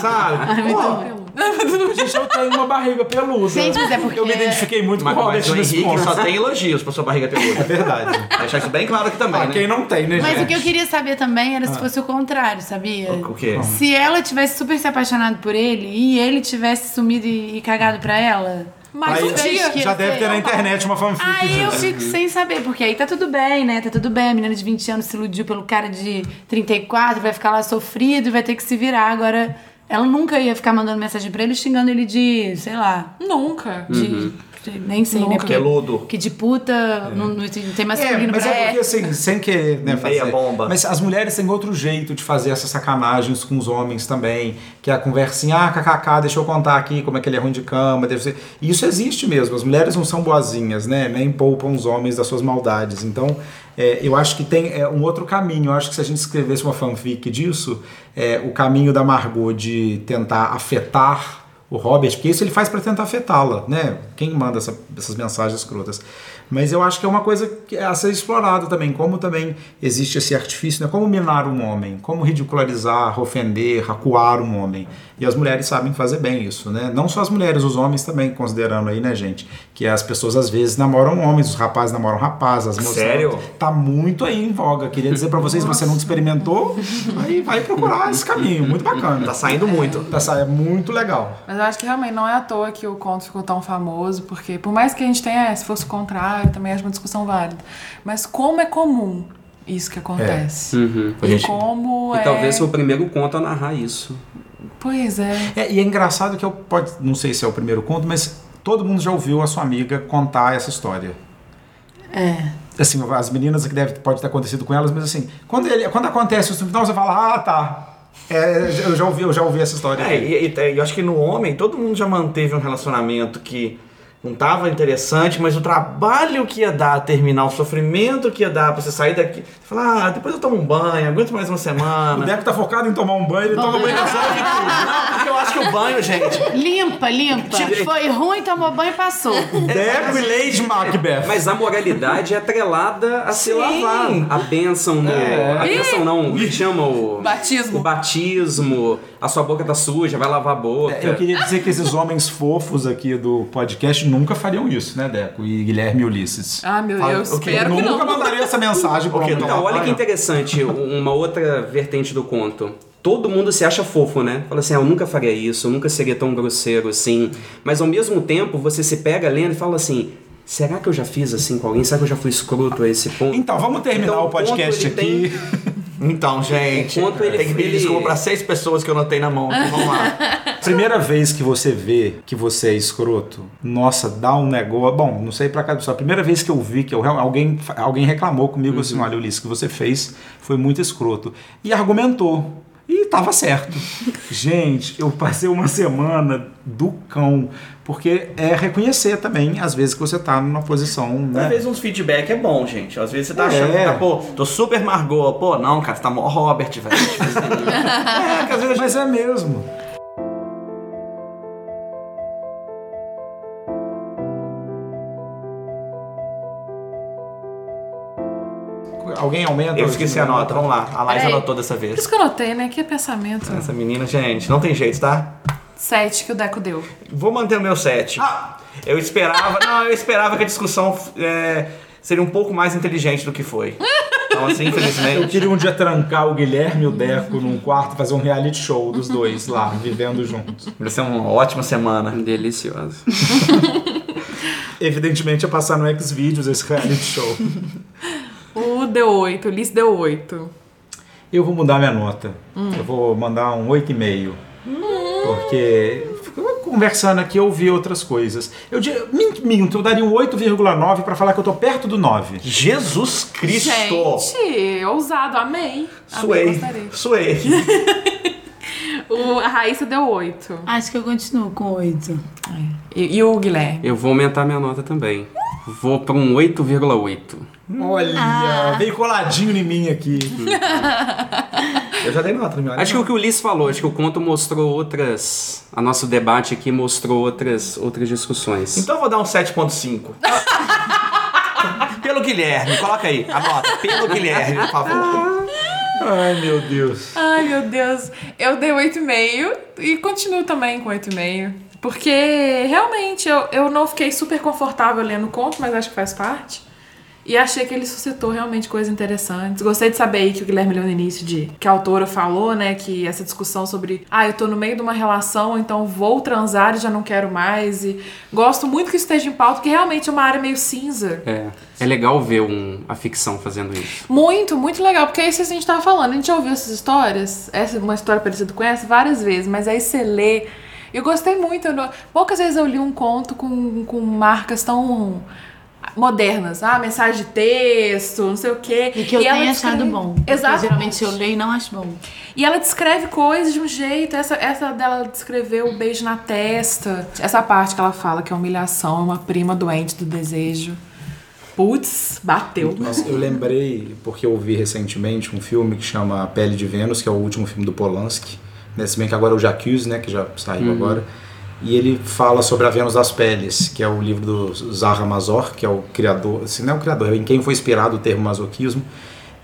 Sabe? Pô, *laughs* Gente, eu tenho uma barriga peluda. Gente, mas é porque- Eu me identifiquei muito mas, com o Robert mas o nesse Henrique ponto. só tem elogios pra sua barriga peluda. É verdade. Vou deixar isso bem claro aqui também, Ah, né? quem não tem, né, Mas gente? o que eu queria saber também era se fosse o contrário, sabia? O quê? Se ela tivesse super se apaixonado por ele e ele tivesse sumido e, e cagado pra ela. Mas Aí, um dia. que- já deve ter na internet uma fanfic Aí eu disso. fico sem saber, porque aí tá tudo bem, né? Tá tudo bem. A menina de 20 anos se iludiu pelo cara de 34, vai ficar lá sofrido e vai ter que se virar. Agora, ela nunca ia ficar mandando mensagem pra ele xingando ele de, sei lá, Nunca. de. Uhum. Nem sei, né? Nunca. Porque, Peludo. que de puta não, não tem masculino É, mas pra é porque assim, sem querer né, Meia fazer. bomba. Mas as mulheres têm outro jeito de fazer essas sacanagens com os homens também. Que é a conversinha, ah, kkk, deixa eu contar aqui como é que ele é ruim de cama. Deve ser... E isso existe mesmo. As mulheres não são boazinhas, né? Nem poupam os homens das suas maldades. Então, é, eu acho que tem é, um outro caminho. Eu acho que se a gente escrevesse uma fanfic disso, é, o caminho da Margot de tentar afetar o Robert, porque isso ele faz para tentar afetá-la, né? Quem manda essa- essas mensagens escrotas. Mas eu acho que é uma coisa que é a ser explorada também, como também existe esse artifício, né? Como minar um homem, como ridicularizar, ofender, acuar um homem. E as mulheres sabem fazer bem isso, né? Não só as mulheres, os homens também, considerando aí, né, gente? Que as pessoas às vezes namoram homens, os rapazes namoram rapazes, as moças. Sério? Tá muito aí em voga. Queria dizer para vocês, se você não experimentou, aí vai procurar esse caminho, muito bacana. Tá saindo muito. Tá sa- é muito legal. Mas eu acho que realmente não é à toa que o conto ficou tão famoso, porque por mais que a gente tenha, é, se fosse o contrário, também acho uma discussão válida. Mas como é comum isso que acontece? Uhum. E Gente, como E é... talvez foi o primeiro conto a narrar isso. Pois é. É, e é engraçado que eu pode, não sei se é o primeiro conto, mas todo mundo já ouviu a sua amiga contar essa história. É. Assim, as meninas que deve, pode ter acontecido com elas, mas assim, quando, ele, quando acontece no final, você fala, ah, tá. É, eu já ouvi, eu já ouvi essa história. É, e, e- e eu acho que no homem, todo mundo já manteve um relacionamento que não tava interessante, mas o trabalho que ia dar a terminar, o sofrimento que ia dar pra você sair daqui. Você fala, ah, depois eu tomo um banho, aguento mais uma O semana. Deco tá focado em tomar um banho, ele toma banho cansado. Não, porque eu acho que o banho, gente. Limpa, limpa. Foi ruim, tomou banho e passou. Deco e Lady Macbeth. Mas a moralidade é atrelada a se lavar. A bênção no. É. A bênção não, é que chama o. Batismo. O batismo. A sua boca tá suja, vai lavar a boca. Eu queria dizer que esses homens fofos aqui do podcast nunca fariam isso, né, Deco? E Guilherme e Ulisses. Ah, meu Fala- Deus, o quê? espero que nunca não. mandaria essa mensagem pra uma Então, olha que interessante, uma outra vertente do conto. Todo mundo se acha fofo, né? Fala assim, ah, eu nunca faria isso, eu nunca seria tão grosseiro assim. Mas ao mesmo tempo, você se pega lendo e fala assim, será que eu já fiz assim com alguém? Será que eu já fui escroto a esse ponto? Então, vamos terminar Então, o podcast aqui. *laughs* Então, gente, Enquanto ele- tem que pedir ele- desculpa pra seis pessoas que eu não tenho na mão. Então, vamos lá. *laughs* Primeira vez que você vê que você é escroto, nossa, dá um negócio. Bom, não sei pra cada pessoa. A primeira vez que eu vi que eu, alguém, alguém reclamou comigo assim: olha, Ulisses, o que você fez foi muito escroto. E argumentou. E tava certo. Gente, eu passei uma semana do cão. Porque é reconhecer também, às vezes, que você tá numa posição. Às Né? vezes uns feedback é bom, gente. Às vezes você tá É. achando que tá, pô, tô super Margot. Pô, não, cara, você tá mó Robert, velho. *laughs* É, que às vezes Mas é mesmo. Alguém aumenta? Eu esqueci a nota, vamos lá. A Laís Peraí. anotou dessa Por vez. isso que eu anotei, né? Que é pensamento. Essa menina, gente, não tem jeito, tá? Sete que o Deco deu. Vou manter o meu 7. Eu esperava. Não, eu esperava que a discussão é, seria um pouco mais inteligente do que foi. Então, assim, Eu infelizmente. queria um dia trancar o Guilherme e o Deco num quarto e fazer um reality show dos dois lá, vivendo juntos. Vai ser uma ótima semana. Delicioso. *laughs* Evidentemente ia passar no Xvideos esse reality show. Deu oito, o Liz deu oito. Eu vou mudar minha nota. Eu vou mandar um 8,5. Porque conversando aqui eu ouvi outras coisas. Eu minto, eu daria um 8,9 pra falar que eu tô perto do 9. Jesus Cristo! Gente, ousado, amei. Amei, Suei. gostarei. Suei. *laughs* O, a Raíssa deu oito. Acho que eu continuo com oito. E, e o Guilherme? Eu vou aumentar minha nota também. Vou para um 8,8. Olha, veio coladinho em mim aqui. *laughs* Eu já dei nota no meu Acho que o que o Ulisses falou, acho que o conto mostrou outras. A nosso debate aqui mostrou outras, outras discussões. Então eu vou dar um 7.5. *laughs* Pelo Guilherme, coloca aí, anota. Pelo Guilherme, por favor. Ai, meu Deus. Ai, meu Deus. Eu dei 8,5 e continuo também com 8,5. Porque realmente eu, eu não fiquei super confortável lendo o conto, mas acho que faz parte. E achei que ele suscitou realmente coisas interessantes. Gostei de saber aí que o Guilherme leu no início de que a autora falou, né, que essa discussão sobre, ah, eu tô no meio de uma relação, então vou transar e já não quero mais. E gosto muito que isso esteja em pauta, porque realmente é uma área meio cinza. É, é legal ver um, a ficção fazendo isso. Muito, muito legal, porque é isso que a gente tava falando. A gente já ouviu essas histórias, essa, uma história parecida com essa, várias vezes, mas aí você lê. Eu gostei muito. eu não- poucas vezes eu li um conto com, com marcas tão modernas. Ah, mensagem de texto, não sei o quê. E que eu ela tenho achado descreve- bom. Porque Exatamente. geralmente eu leio e não acho bom. E ela descreve coisas de um jeito. Essa, essa dela descrever o beijo na testa. Essa parte que ela fala que é humilhação, é uma prima doente do desejo. Putz, bateu. Nossa, eu lembrei, porque eu vi recentemente um filme que chama A Pele de Vênus, que é o último filme do Polanski. Né? Se bem que agora é o Jacques, né? Que já saiu agora. E ele fala sobre a Vênus das Peles, que é o livro do Zaha Mazor, que é o criador, assim, não é o criador, é em quem foi inspirado o termo masoquismo.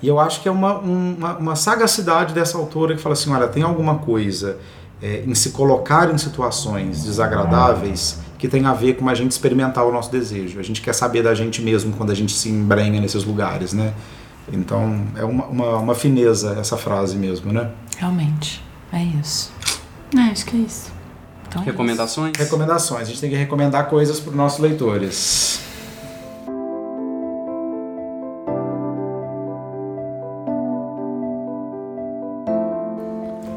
E eu acho que é uma, um- uma, uma sagacidade dessa autora que fala assim, olha, tem alguma coisa é, em se colocar em situações desagradáveis que tem a ver com a gente experimentar o nosso desejo. A gente quer saber da gente mesmo quando a gente se embrenha nesses lugares, né? Então, é uma, uma, uma fineza essa frase mesmo, né? Realmente. É isso. É, acho que é isso. Então é Recomendações? Recomendações. A gente tem que recomendar coisas para os nossos leitores.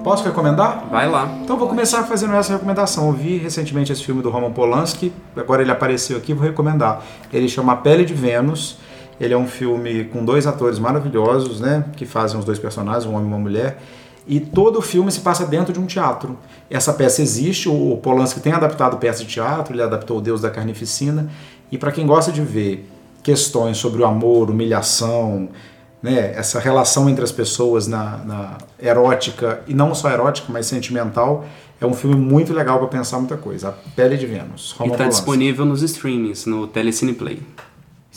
Posso recomendar? Vai lá. Então vou começar fazendo essa recomendação. Eu vi recentemente esse filme do Roman Polanski, agora ele apareceu aqui, vou recomendar. Ele chama A Pele de Vênus. Ele é um filme com dois atores maravilhosos, né, que fazem os dois personagens, um homem e uma mulher. E todo o filme se passa dentro de um teatro. Essa peça existe, o Polanski tem adaptado peça de teatro, ele adaptou O Deus da Carnificina. E para quem gosta de ver questões sobre o amor, humilhação, né, essa relação entre as pessoas na, na erótica, e não só erótica, mas sentimental, é um filme muito legal para pensar muita coisa. A Pele de Vênus. E Roman tá Polanski. disponível nos streamings, no Telecine Play.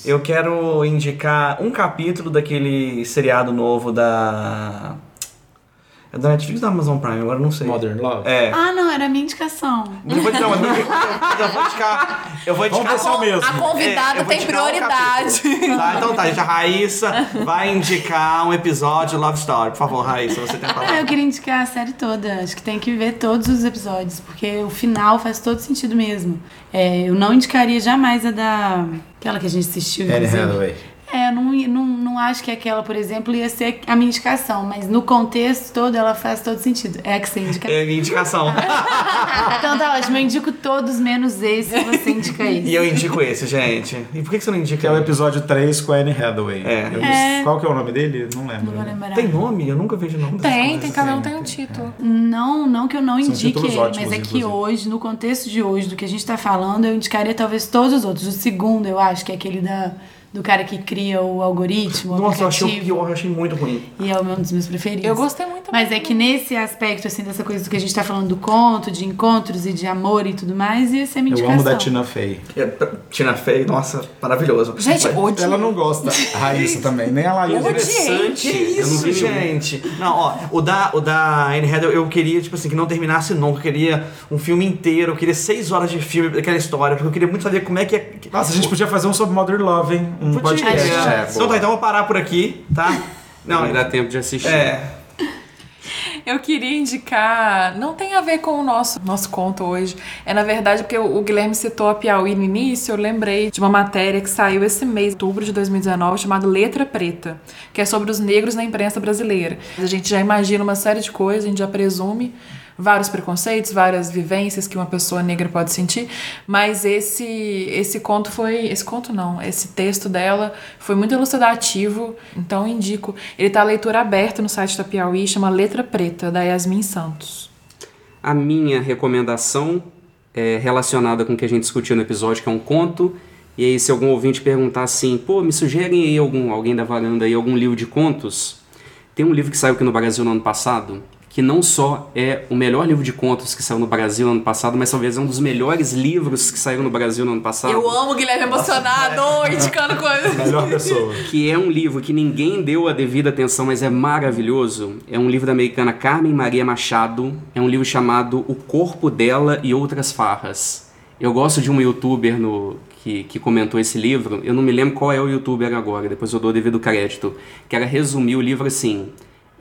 Eu quero indicar um capítulo daquele seriado novo da. É da Netflix ou da Amazon Prime? Agora eu não sei. Modern Love. É. Ah, não, era a minha indicação. Não vou, mas eu, vou indicar. *laughs* Eu vou indicar. Vamos é o mesmo. A convidada É, tem um prioridade. capítulo. tá, então tá, gente. A Raíssa vai indicar um episódio Love Story. Por favor, Raíssa, você tem a Ah, eu palavra. queria indicar a série toda. Acho que tem que ver todos os episódios, porque o final faz todo sentido mesmo. É, eu não indicaria jamais a da. aquela que a gente assistiu. Anne. Hathaway. É, eu não, não, não acho que aquela, por exemplo, ia ser a minha indicação, mas no contexto todo ela faz todo sentido. É a que você indica. É a minha indicação. *laughs* Então tá ótimo, eu indico todos menos esse, você indica esse. e eu indico esse, gente. E por que que você não indica? Que é o episódio 3 com a Anne Hathaway. É. Eu- É. Qual que é o nome dele? Não lembro. Não vou lembrar. Tem nome? Eu nunca vejo nome Tem, coisas. tem, cada um tem um título. Não, não que eu não indique títulos ele, ótimos, mas é que inclusive. hoje, no contexto de hoje, do que a gente tá falando, eu indicaria talvez todos os outros. O segundo, eu acho, que é aquele da, do cara que cria o algoritmo, o Nossa, eu achei o pior, eu achei muito ruim. E é um dos meus preferidos. Eu gostei muito Mas também. é que nesse aspecto, assim, dessa coisa do que a gente tá falando do conto, de encontros e de amor e tudo mais, ia ser a minha Eu amo da Tina Fey. É, Tina Fey, nossa, maravilhoso. Gente. Ela não gosta. A *laughs* Raíssa também, nem a Laísa. Interessante. Que eu não isso, vi nenhum. gente? Não, ó, o da, o da Anne Hathaway eu queria, tipo assim, que não terminasse nunca. Eu queria um filme inteiro, eu queria seis horas de filme daquela história, porque eu queria muito saber como é que é. Nossa, a gente podia fazer um sobre Mother Love, hein? Um Podia. podcast. É. É, então tá, então eu vou parar por aqui, tá? Não, Não, vai dar tempo de assistir. é. Eu queria indicar, não tem a ver com o nosso, nosso conto hoje. É na verdade porque o o Guilherme citou a Piauí no início, eu lembrei de uma matéria que saiu esse mês, outubro de 2019, chamada Letra Preta, que é sobre os negros na imprensa brasileira. A gente já imagina uma série de coisas, a gente já presume vários preconceitos, várias vivências que uma pessoa negra pode sentir, mas esse esse conto foi, esse conto não, esse texto dela foi muito elucidativo, então indico. Ele tá a leitura aberta no site da Piauí, chama Letra Preta, da Yasmin Santos. A minha recomendação é relacionada com o que a gente discutiu no episódio, que é um conto. E aí, se algum ouvinte perguntar assim, pô, me sugerem aí algum, alguém da varanda aí, algum livro de contos, tem um livro que saiu aqui no Brasil no ano passado, que não só é o melhor livro de contos que saiu no Brasil no ano passado, mas talvez é um dos melhores livros que saíram no Brasil no ano passado. Eu amo o Guilherme emocionado, *laughs* indicando coisas. Melhor pessoa. que é um livro que ninguém deu a devida atenção, mas é maravilhoso. É um livro da americana Carmen Maria Machado. É um livro chamado O Corpo Dela e Outras Farras. Eu gosto de um youtuber no, que, que comentou esse livro. Eu não me lembro qual é o youtuber agora, depois eu dou o devido crédito. Que era resumir o livro assim: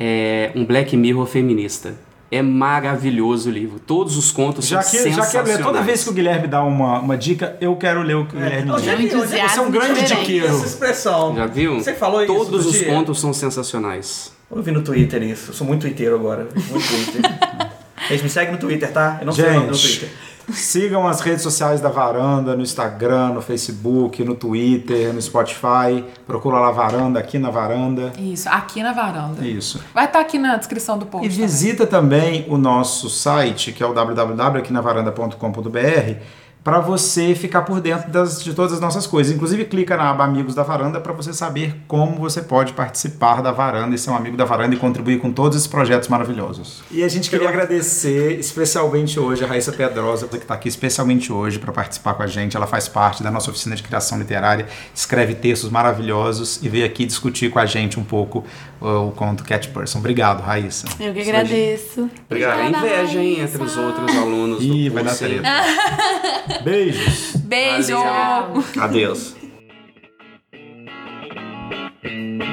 é um Black Mirror feminista. É maravilhoso o livro. Todos os contos Já são que, já que sensacionais. toda vez que o Guilherme dá uma, uma dica, eu quero ler o que o Guilherme diz. gente, É um entusiasmo Você é um grande diqueiro. Essa expressão. Já viu? Você falou isso. Todos os dia. contos são sensacionais. Eu vi no Twitter isso. Eu sou muito twitteiro agora. Muito Twitter. *laughs* Gente, me segue no Twitter, tá? Eu não sei o nome do Gente, Twitter. Sigam as redes sociais da Varanda, no Instagram, no Facebook, no Twitter, no Spotify. Procura lá Varanda, aqui na Varanda. Isso, aqui na varanda. Isso. Vai estar aqui na descrição do post. E também. visita também o nosso site, que é o www.aquinavaranda.com.br, para você ficar por dentro das- de todas as nossas coisas. Inclusive, clica na aba Amigos da Varanda para você saber como você pode participar da Varanda e ser um amigo da Varanda e contribuir com todos esses projetos maravilhosos. E a gente queria agradecer especialmente hoje a Raíssa Pedrosa, que está aqui especialmente hoje para participar com a gente. Ela faz parte da nossa oficina de criação literária, escreve textos maravilhosos e veio aqui discutir com a gente um pouco uh, o conto Cat Person. Obrigado, Raíssa. Eu que agradeço. Obrigado. É inveja, hein, entre os outros alunos Ih, do vai dar treta. *laughs* Beijos. Beijo. Valeu. Adeus. *laughs*